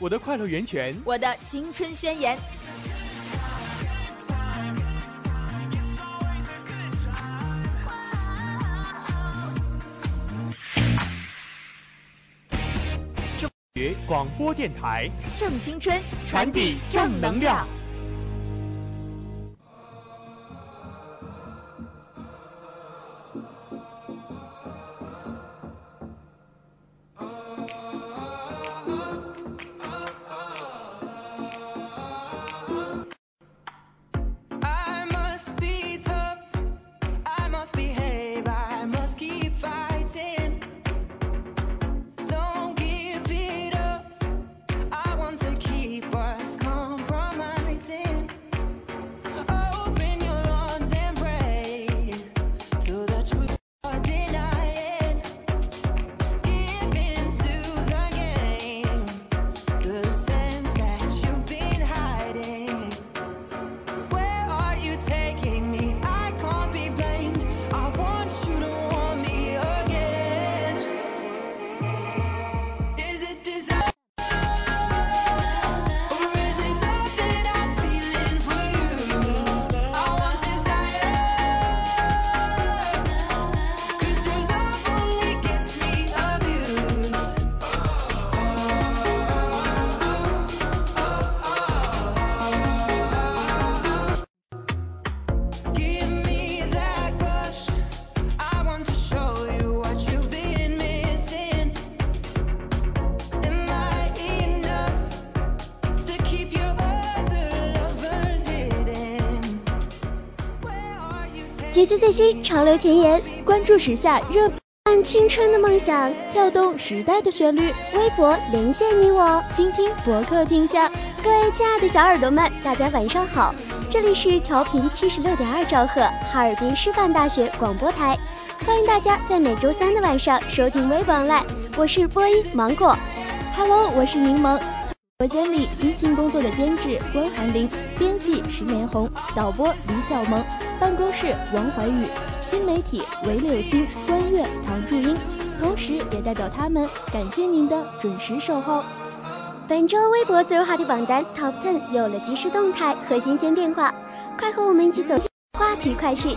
我的快乐源泉，我的青春宣言。学广播电台，正青春，传递正能量。最新潮流前沿，关注时下热，按青春的梦想，跳动时代的旋律。微博连线你我，倾听博客天下。各位亲爱的小耳朵们，大家晚上好，这里是调频七十六点二兆赫，哈尔滨师范大学广播台，欢迎大家在每周三的晚上收听微博 online，我是播音芒果，Hello，我是柠檬。直播间里辛勤工作的监制关寒林，编辑石连红，导播李小萌。办公室王怀宇，新媒体韦柳青、关悦、唐祝英，同时也代表他们感谢您的准时守候。本周微博最热话题榜单 Top Ten 有了及时动态和新鲜变化，快和我们一起走进话题快讯。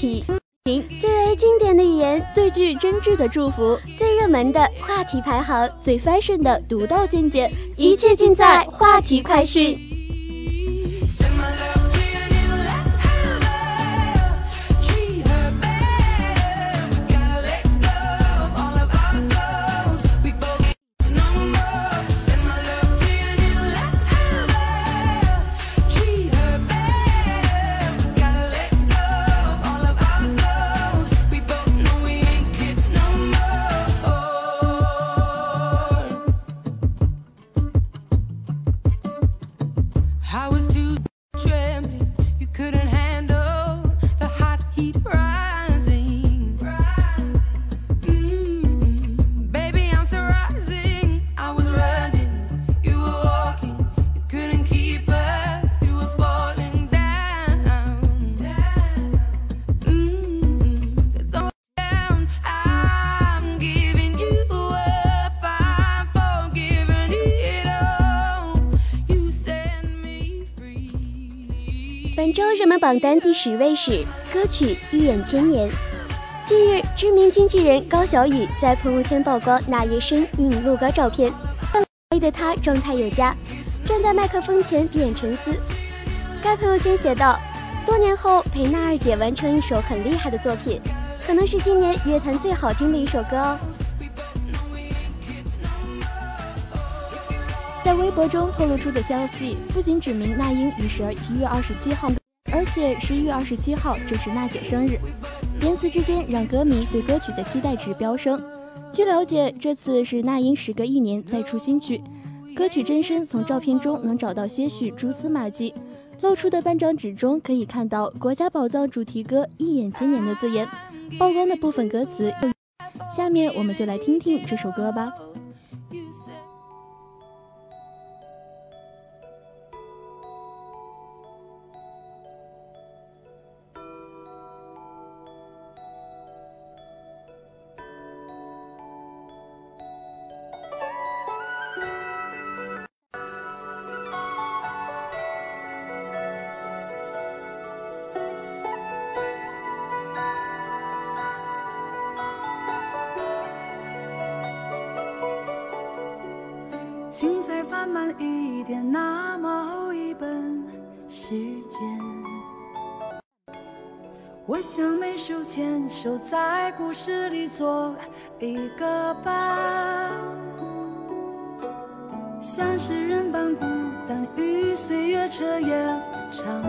题。最为经典的语言最具真挚的祝福最热门的话题排行最 fashion 的独到见解一切尽在话题快讯。榜单第十位是歌曲《一眼千年》。近日，知名经纪人高小雨在朋友圈曝光那夜身影录歌照片，美的他状态有加，站在麦克风前闭眼沉思。该朋友圈写道：“多年后陪娜儿姐完成一首很厉害的作品，可能是今年乐坛最好听的一首歌哦。”在微博中透露出的消息，不仅指明那英于十一月二十七号，而且十一月二十七号正是娜姐生日。言辞之间，让歌迷对歌曲的期待值飙升。据了解，这次是那英时隔一年再出新曲，歌曲真身从照片中能找到些许蛛丝马迹。露出的半张纸中可以看到“国家宝藏”主题歌“一眼千年”的字眼，曝光的部分歌词。下面我们就来听听这首歌吧。故事里做一个伴，像诗人般孤单，与岁月彻夜长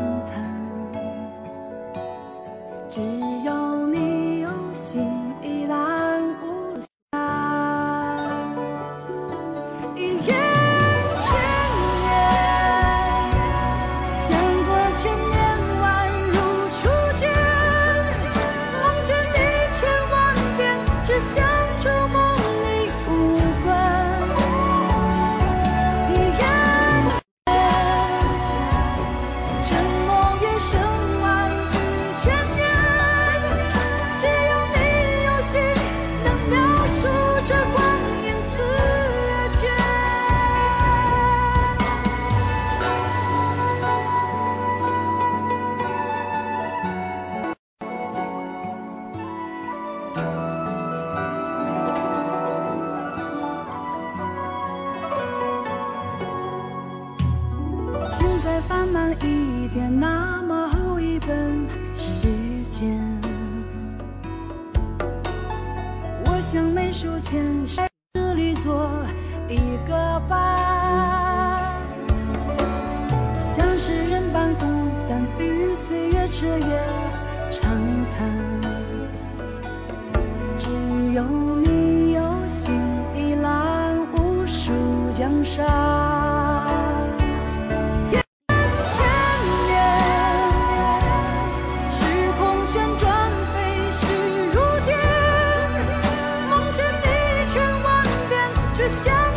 遍，只想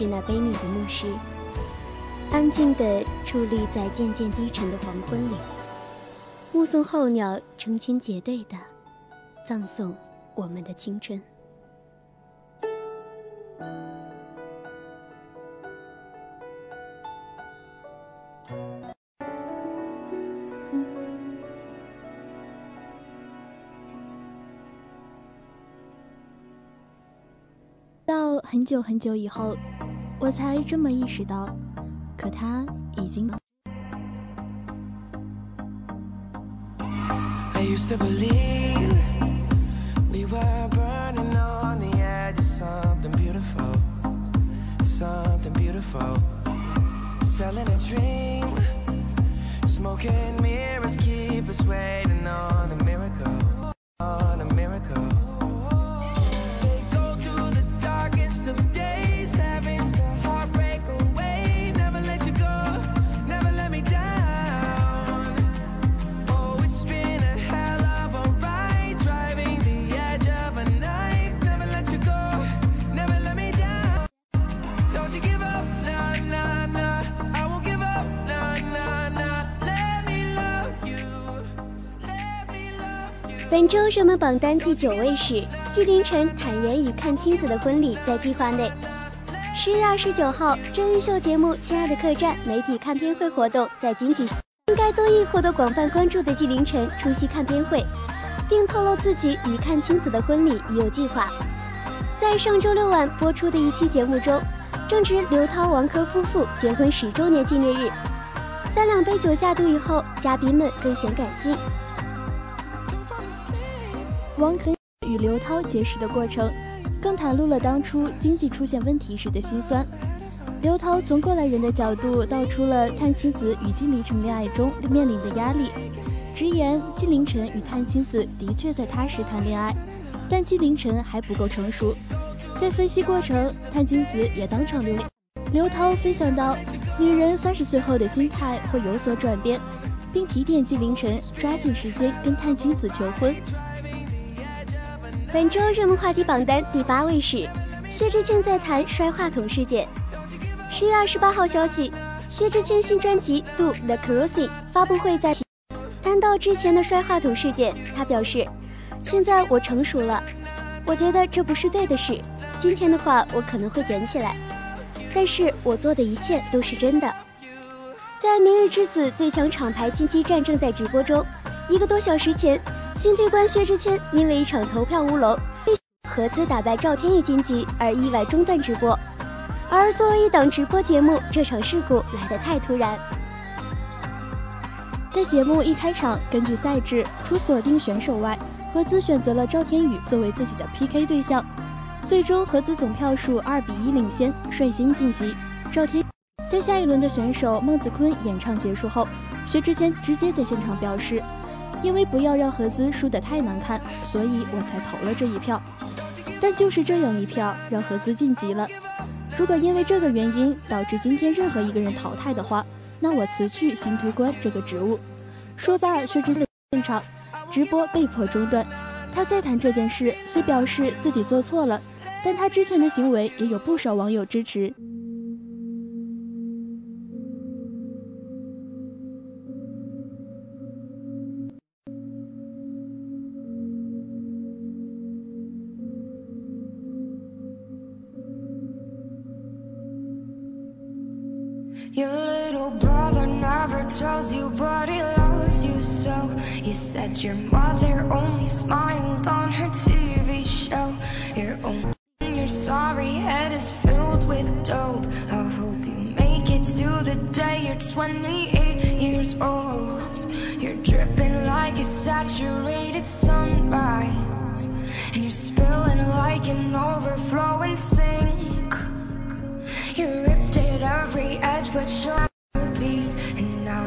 是那悲悯的牧师，安静地伫立在渐渐低沉的黄昏里，目送候鸟成群结队的葬送我们的青春。很久很久以后，我才这么意识到，可他已经。I used to believe we were burning on the edge of something beautiful, something beautiful. Selling a dream, smoking mirrors keep us waiting on a miracle, on a miracle. 本周热门榜单第九位是纪凌尘坦言与阚清子的婚礼在计划内。十月二十九号，真人秀节目《亲爱的客栈》媒体看片会活动在京举行。该综艺获得广泛关注的纪凌尘出席看片会，并透露自己与阚清子的婚礼已有计划。在上周六晚播出的一期节目中，正值刘涛、王珂夫妇结婚十周年纪念日。三两杯酒下肚以后，嘉宾们更显感性。王可与刘涛结识的过程，更袒露了当初经济出现问题时的心酸。刘涛从过来人的角度道出了探亲子与纪凌尘恋爱中面临的压力，直言纪凌尘与探亲子的确在踏实谈恋爱，但纪凌尘还不够成熟。在分析过程，探亲子也当场流泪。刘涛分享到，女人三十岁后的心态会有所转变，并提点纪凌尘抓紧时间跟探亲子求婚。本周热门话题榜单第八位是薛之谦在谈摔话筒事件。十月二十八号消息，薛之谦新专辑《Do The Cruising》发布会在谈到之前的摔话筒事件，他表示：“现在我成熟了，我觉得这不是对的事。今天的话我可能会捡起来。”但是我做的一切都是真的。在《明日之子》最强厂牌金鸡战正在直播中，一个多小时前，新推官薛之谦因为一场投票乌龙，被合资打败赵天宇晋级而意外中断直播。而作为一档直播节目，这场事故来得太突然。在节目一开场，根据赛制，除锁定选手外，合资选择了赵天宇作为自己的 PK 对象。最终，合资总票数二比一领先，率先晋级。赵天在下一轮的选手孟子坤演唱结束后，薛之谦直接在现场表示：“因为不要让合资输得太难看，所以我才投了这一票。但就是这样一票，让合资晋级了。如果因为这个原因导致今天任何一个人淘汰的话，那我辞去新推官这个职务。”说罢，薛之谦现场直播被迫中断。他再谈这件事，虽表示自己做错了，但他之前的行为也有不少网友支持。Tells you, but he loves you so. You said your mother only smiled on her TV show. Your own, your sorry head is filled with dope. I hope you make it to the day you're 28 years old. You're dripping like a saturated sunrise, and you're spilling like an overflowing sink. You ripped at every edge, but you're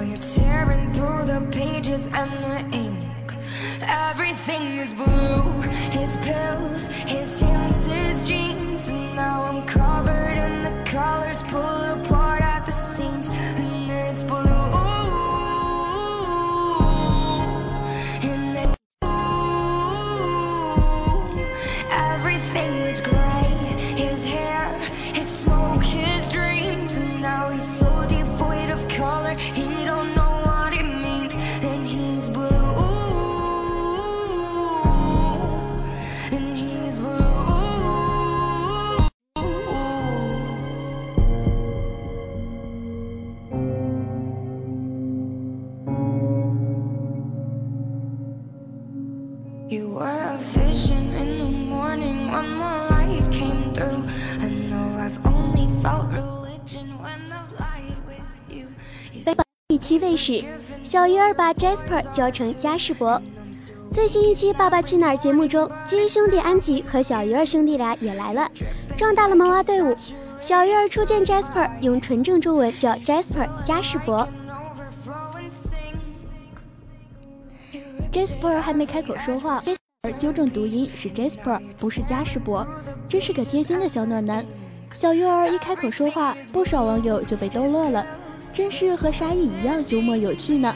you're tearing through the pages and the ink. Everything is blue. His pills, his tints, 是小鱼儿把 Jasper 教成嘉士伯。最新一期《爸爸去哪儿》节目中，基兄弟安吉和小鱼儿兄弟俩也来了，壮大了萌娃队伍。小鱼儿初见 Jasper，用纯正中文叫 Jasper 嘉士伯 Jasper 还没开口说话，而纠正读音是 Jasper，不是嘉士伯，真是个贴心的小暖男。小鱼儿一开口说话，不少网友就被逗乐了，真是和沙溢一样幽默有趣呢。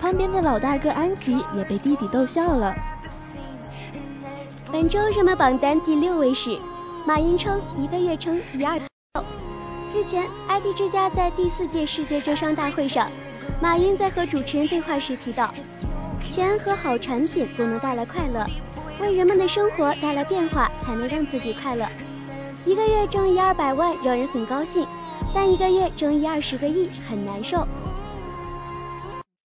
旁边的老大哥安吉也被弟弟逗笑了。本周热门榜单第六位是马云称一个月称一二。日前，ID 之家在第四届世界浙商大会上，马云在和主持人对话时提到，钱和好产品不能带来快乐，为人们的生活带来变化，才能让自己快乐。一个月挣一二百万让人很高兴，但一个月挣一二十个亿很难受。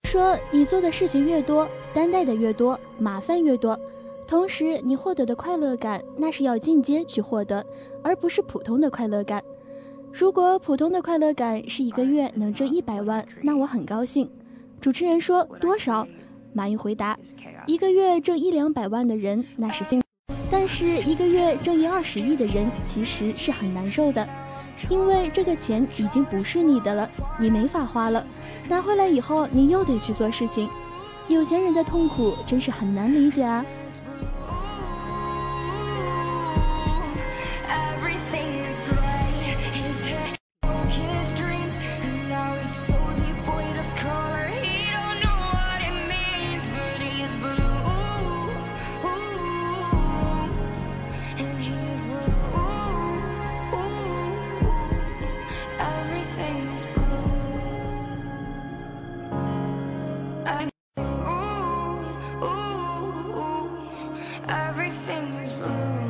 说你做的事情越多，担待的越多，麻烦越多，同时你获得的快乐感那是要进阶去获得，而不是普通的快乐感。如果普通的快乐感是一个月能挣一百万，那我很高兴。主持人说多少？马云回答：一个月挣一两百万的人那是幸，但是一个月挣一二十亿的人其实是很难受的。因为这个钱已经不是你的了，你没法花了。拿回来以后，你又得去做事情。有钱人的痛苦真是很难理解啊。everything was blue.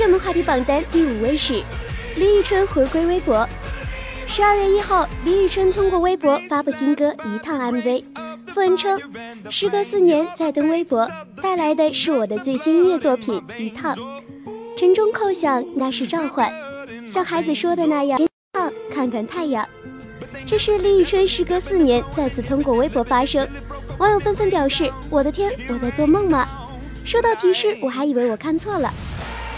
热门话题榜单第五位是李宇春回归微博。十二月一号，李宇春通过微博发布新歌《一趟 MV》，傅恩称，时隔四年再登微博，带来的是我的最新音乐作品《一趟》。晨钟叩响，那是召唤，像孩子说的那样，一趟看看太阳。这是李宇春时隔四年再次通过微博发声，网友纷纷表示：“我的天，我在做梦吗？”收到提示，我还以为我看错了。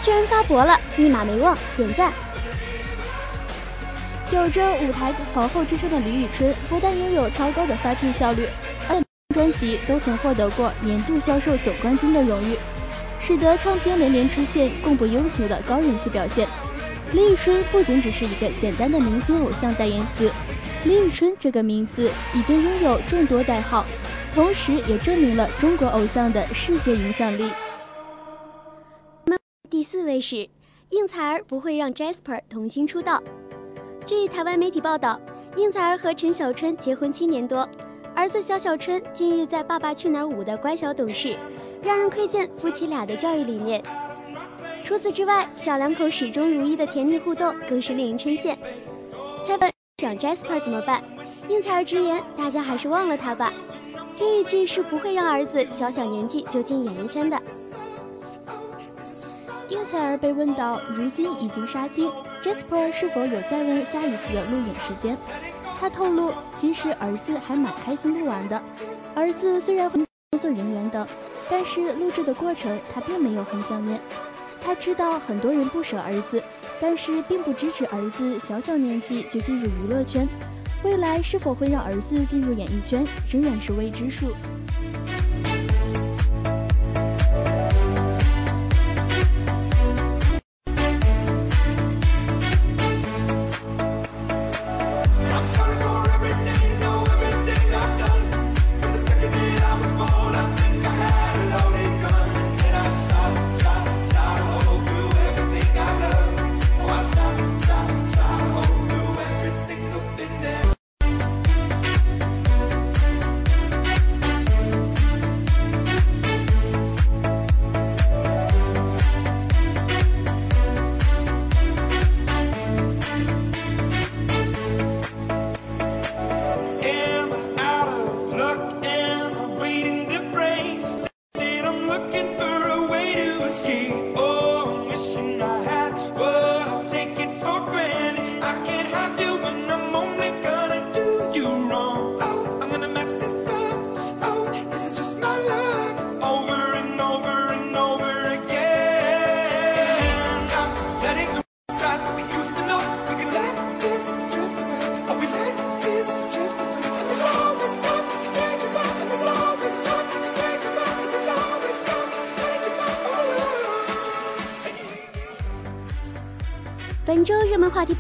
居然发博了，密码没忘，点赞。有着舞台皇后之称的李宇春，不但拥有超高的发片效率，而且专辑都曾获得过年度销售总冠军的荣誉，使得唱片连连出现供不应求的高人气表现。李宇春不仅只是一个简单的明星偶像代言词，李宇春这个名字已经拥有众多代号，同时也证明了中国偶像的世界影响力。第四位是应采儿不会让 Jasper 童星出道。据台湾媒体报道，应采儿和陈小春结婚七年多，儿子小小春近日在《爸爸去哪儿五》的乖巧懂事，让人窥见夫妻俩的教育理念。除此之外，小两口始终如一的甜蜜互动更是令人称羡。采访长 Jasper 怎么办？应采儿直言，大家还是忘了他吧。听语气是不会让儿子小小年纪就进演艺圈的。应采儿被问到如今已经杀青，Jasper 是否有再问下一次的录影时间？他透露，其实儿子还蛮开心录完的。儿子虽然工作人员等，但是录制的过程他并没有很想念。他知道很多人不舍儿子，但是并不支持儿子小小年纪就进入娱乐圈。未来是否会让儿子进入演艺圈，仍然是未知数。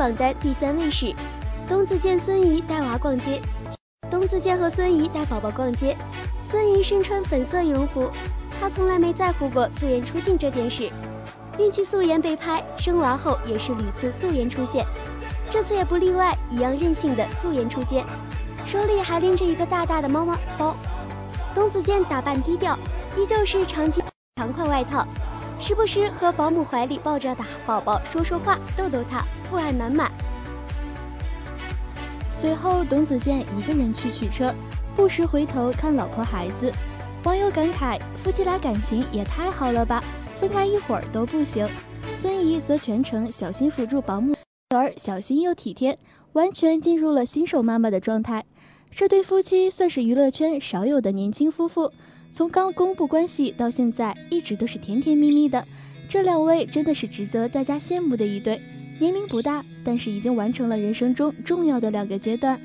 榜单第三位是东子健孙怡带娃逛街。东子健和孙怡带宝宝逛街，孙怡身穿粉色羽绒服，她从来没在乎过素颜出镜这件事。孕期素颜被拍，生娃后也是屡次素颜出现，这次也不例外，一样任性的素颜出街，手里还拎着一个大大的猫猫包。东子健打扮低调，依旧是长期长款外套。时不时和保姆怀里抱着的宝宝说说话，逗逗他，父爱满满。随后，董子健一个人去取车，不时回头看老婆孩子。网友感慨：夫妻俩感情也太好了吧，分开一会儿都不行。孙怡则全程小心辅助保姆，而小心又体贴，完全进入了新手妈妈的状态。这对夫妻算是娱乐圈少有的年轻夫妇。从刚公布关系到现在，一直都是甜甜蜜蜜的。这两位真的是值得大家羡慕的一对，年龄不大，但是已经完成了人生中重要的两个阶段。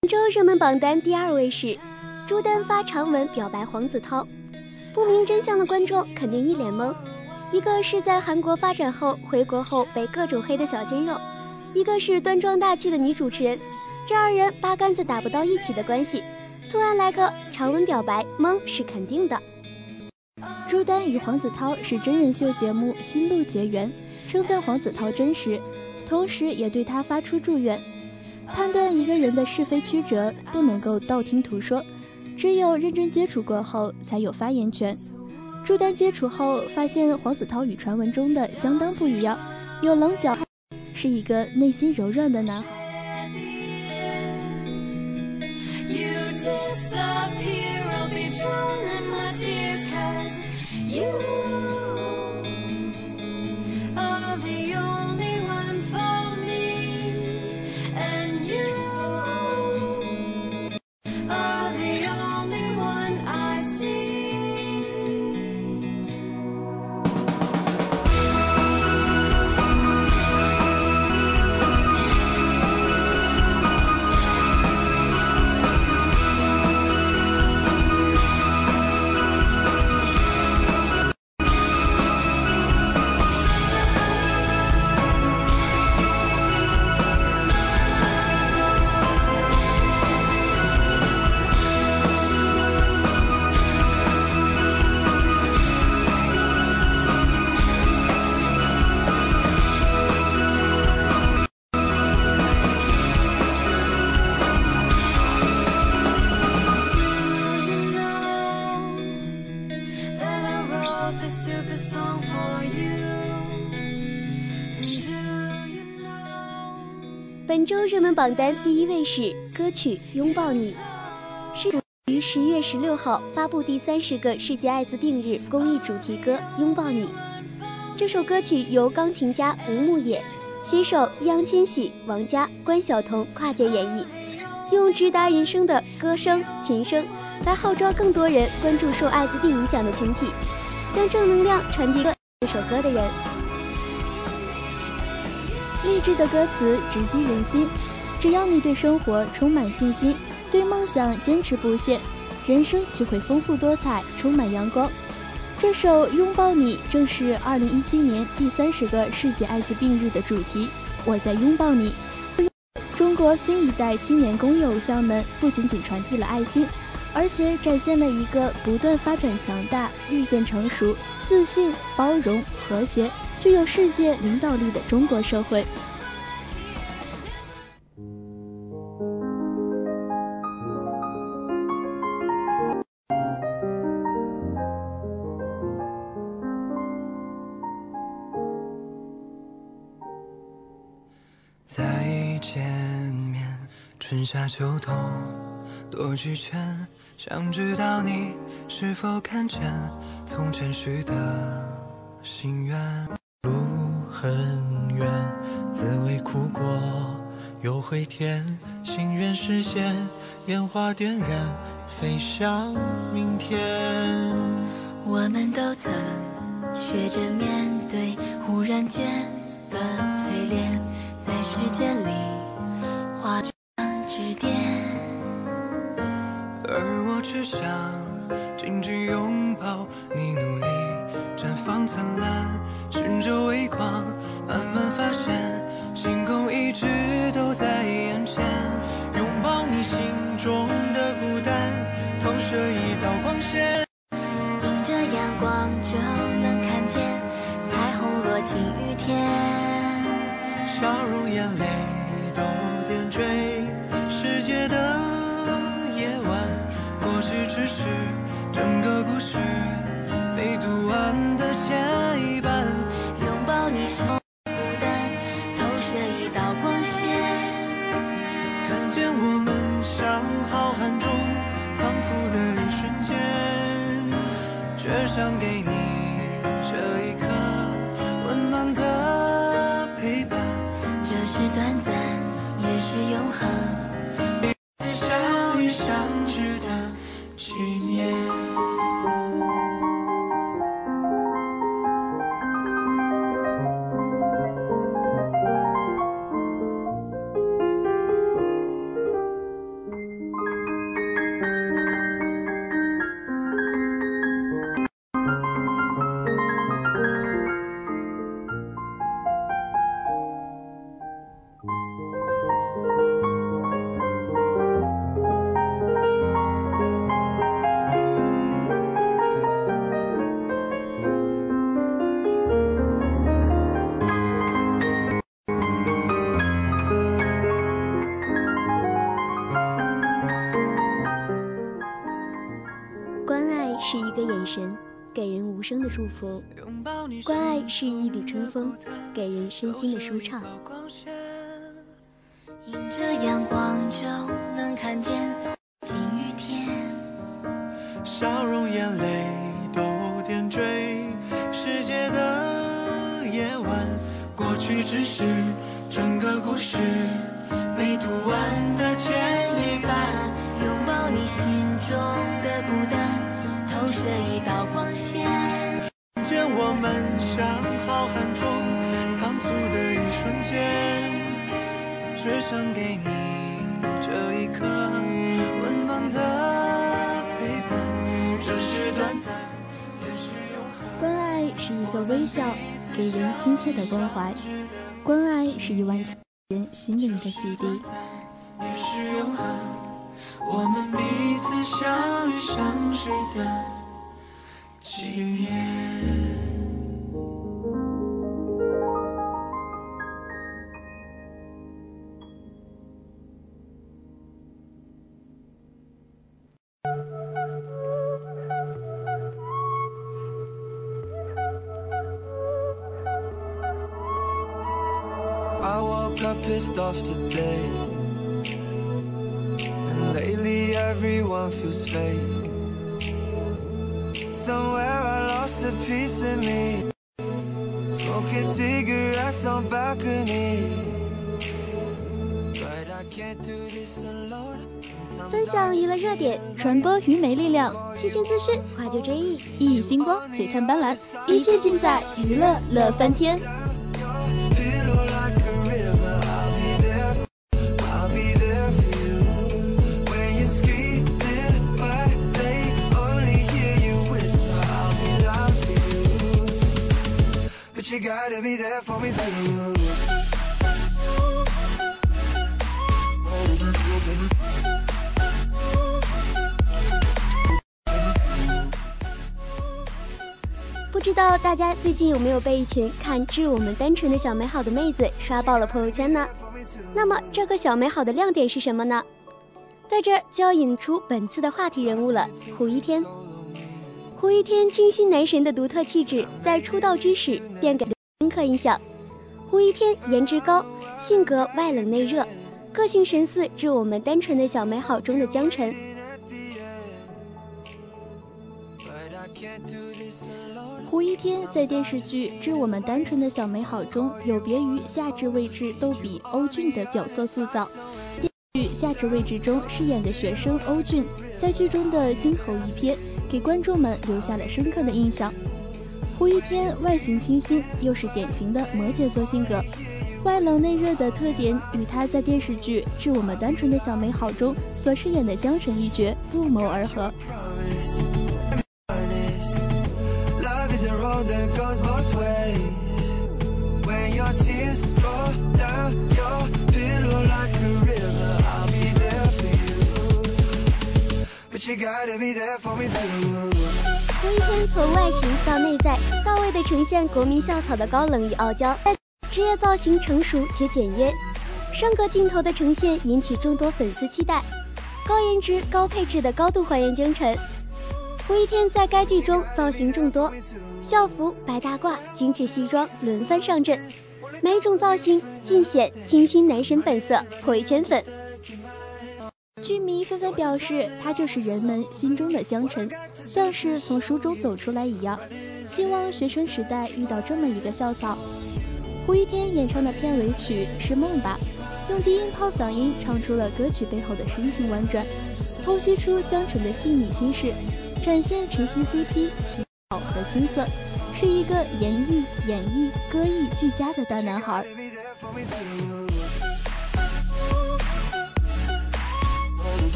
本周热门榜单第二位是朱丹发长文表白黄子韬，不明真相的观众肯定一脸懵。一个是在韩国发展后回国后被各种黑的小鲜肉，一个是端庄大气的女主持人，这二人八竿子打不到一起的关系。突然来个长文表白，懵是肯定的。朱丹与黄子韬是真人秀节目《新路》结缘，称赞黄子韬真实，同时也对他发出祝愿。判断一个人的是非曲折，不能够道听途说，只有认真接触过后才有发言权。朱丹接触后发现黄子韬与传闻中的相当不一样，有棱角，是一个内心柔软的男孩。榜单第一位是歌曲《拥抱你》，是于十一月十六号发布第三十个世界艾滋病日公益主题歌《拥抱你》。这首歌曲由钢琴家吴牧野、携手易烊千玺、王佳、关晓彤跨界演绎，用直达人生的歌声、琴声来号召更多人关注受艾滋病影响的群体，将正能量传递给这首歌的人。励志的歌词直击人心，只要你对生活充满信心，对梦想坚持不懈，人生就会丰富多彩，充满阳光。这首《拥抱你》正是2017年第三十个世界艾滋病日的主题。我在拥抱你。中国新一代青年公益偶像们不仅仅传递了爱心，而且展现了一个不断发展强大、日渐成熟、自信、包容、和谐、具有世界领导力的中国社会。夏秋冬多几圈，想知道你是否看见从前许的心愿。路很远，滋味苦过又会甜，心愿实现，烟花点燃，飞向明天。我们都曾学着面对忽然间的淬炼，在时间里化成点。而我只想紧紧拥抱你，努力绽放灿烂，寻着微光，慢慢发现给人无声的祝福；关爱是一缕春风，给人身心的舒畅。Up pissed off today. And lately everyone feels fake. Somewhere I lost a piece of me. Smoking cigarettes on balconies. But I can't do this alone. 分享娱乐热点，传播愚昧力量，新鲜资讯，怀旧追忆，熠熠星光，璀璨斑斓，一切尽在娱乐乐翻天。不知道大家最近有没有被一群看致我们单纯的小美好的妹子刷爆了朋友圈呢？那么这个小美好的亮点是什么呢？在这就要引出本次的话题人物了，胡一天。胡一天清新男神的独特气质，在出道之时便给深刻印象。胡一天颜值高，性格外冷内热，个性神似致我们单纯的小美好中的江辰。胡一天在电视剧《致我们单纯的小美好》中有别于夏至未至逗比欧俊的角色塑造。电视剧《夏至未至》中饰演的学生欧俊，在剧中的惊鸿一瞥，给观众们留下了深刻的印象。胡一天外形清新，又是典型的摩羯座性格，外冷内热的特点与他在电视剧《致我们单纯的小美好》中所饰演的江辰一角不谋而合。You gotta be there for me too. 胡一天从外形到内在，到位的呈现国民校草的高冷与傲娇，职业造型成熟且简约，上格镜头的呈现引起众多粉丝期待。高颜值、高配置的高度还原江辰。胡一天在该剧中造型众多，校服、白大褂、精致西装轮番上阵，每种造型尽显清新男神本色，颇为圈粉。剧迷纷纷表示，他就是人们心中的江辰，像是从书中走出来一样。希望学生时代遇到这么一个校草。胡一天演唱的片尾曲是《梦吧》，用低音炮嗓音唱出了歌曲背后的深情婉转，剖析出江辰的细腻心事，展现晨曦 CP 好和青涩，是一个演绎、演绎、歌艺俱佳的大男孩。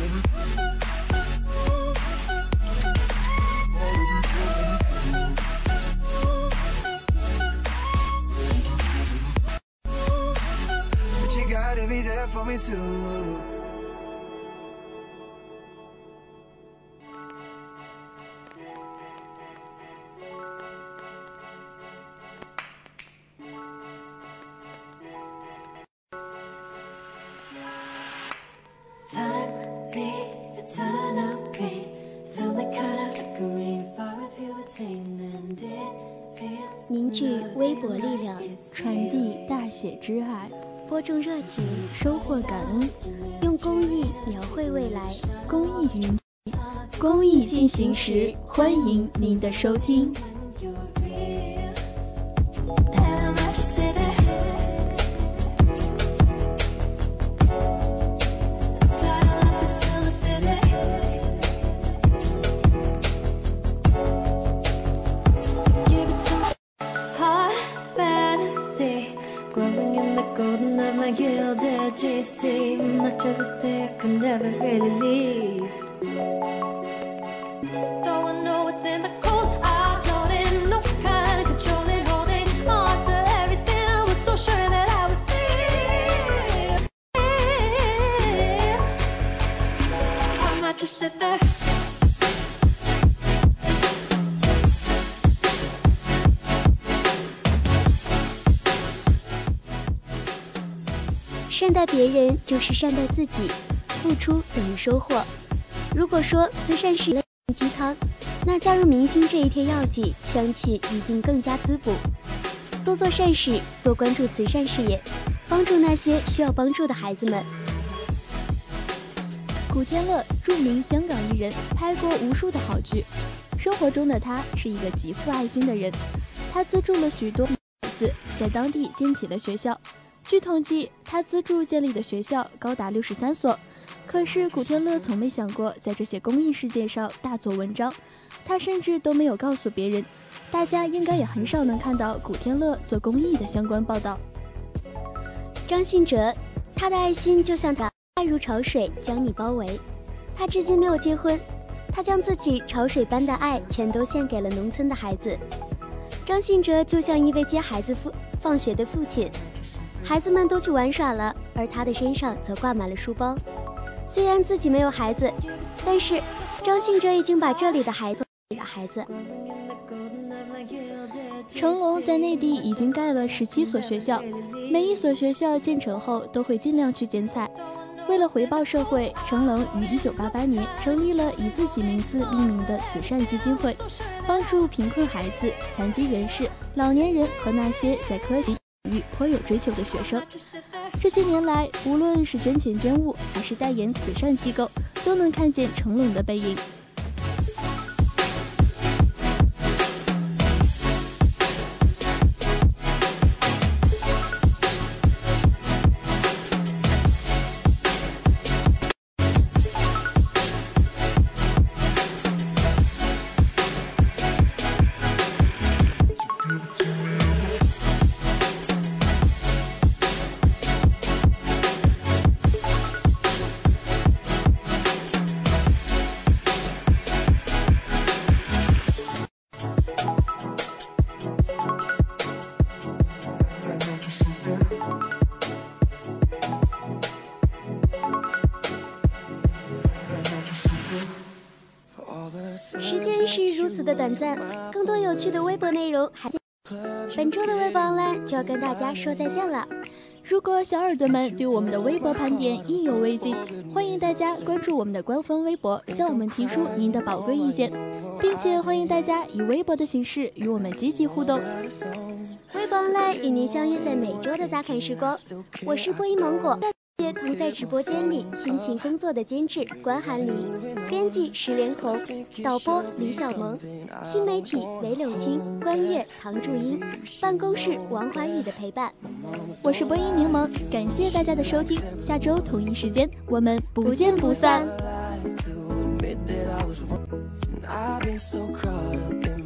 But you gotta be there for me too. 热爱，播种热情，收获感恩，用公益描绘未来。公益云，公益进行时，欢迎您的收听。GC Much of the could never really leave Though I know it's in the cold, I don't in no kind of controlling, holding on to everything. I was so sure that I would feel. I might just sit there. 善待别人就是善待自己，付出等于收获。如果说慈善是鸡汤，那加入明星这一贴药剂，香气一定更加滋补。多做善事，多关注慈善事业，帮助那些需要帮助的孩子们。古天乐，著名香港艺人，拍过无数的好剧。生活中的他是一个极富爱心的人，他资助了许多孩子在当地建起了学校。据统计，他资助建立的学校高达六十三所。可是古天乐从没想过在这些公益事件上大做文章，他甚至都没有告诉别人。大家应该也很少能看到古天乐做公益的相关报道。张信哲，他的爱心就像他爱如潮水，将你包围。他至今没有结婚，他将自己潮水般的爱全都献给了农村的孩子。张信哲就像一位接孩子父放学的父亲，孩子们都去玩耍了，而他的身上则挂满了书包。虽然自己没有孩子，但是张信哲已经把这里的孩子给了孩子。成龙在内地已经盖了十七所学校，每一所学校建成后都会尽量去剪彩。为了回报社会，成龙于一九八八年成立了以自己名字命名的慈善基金会，帮助贫困孩子、残疾人士、老年人和那些在科学与颇有追求的学生。这些年来，无论是捐钱捐物，还是代言慈善机构，都能看见成龙的背影。就要跟大家说再见了。如果小耳朵们对我们的微博盘点意犹未尽，欢迎大家关注我们的官方微博，向我们提出您的宝贵意见，并且欢迎大家以微博的形式与我们积极互动。微博 online 与您相约在每周的杂侃时光，我是播音芒果。同在直播间里辛勤工作的监制关寒离、编辑石连红、导播李小萌、新媒体韦柳青、关悦、唐祝英、办公室王怀宇的陪伴，我是播音柠檬，感谢大家的收听，下周同一时间我们不见不散。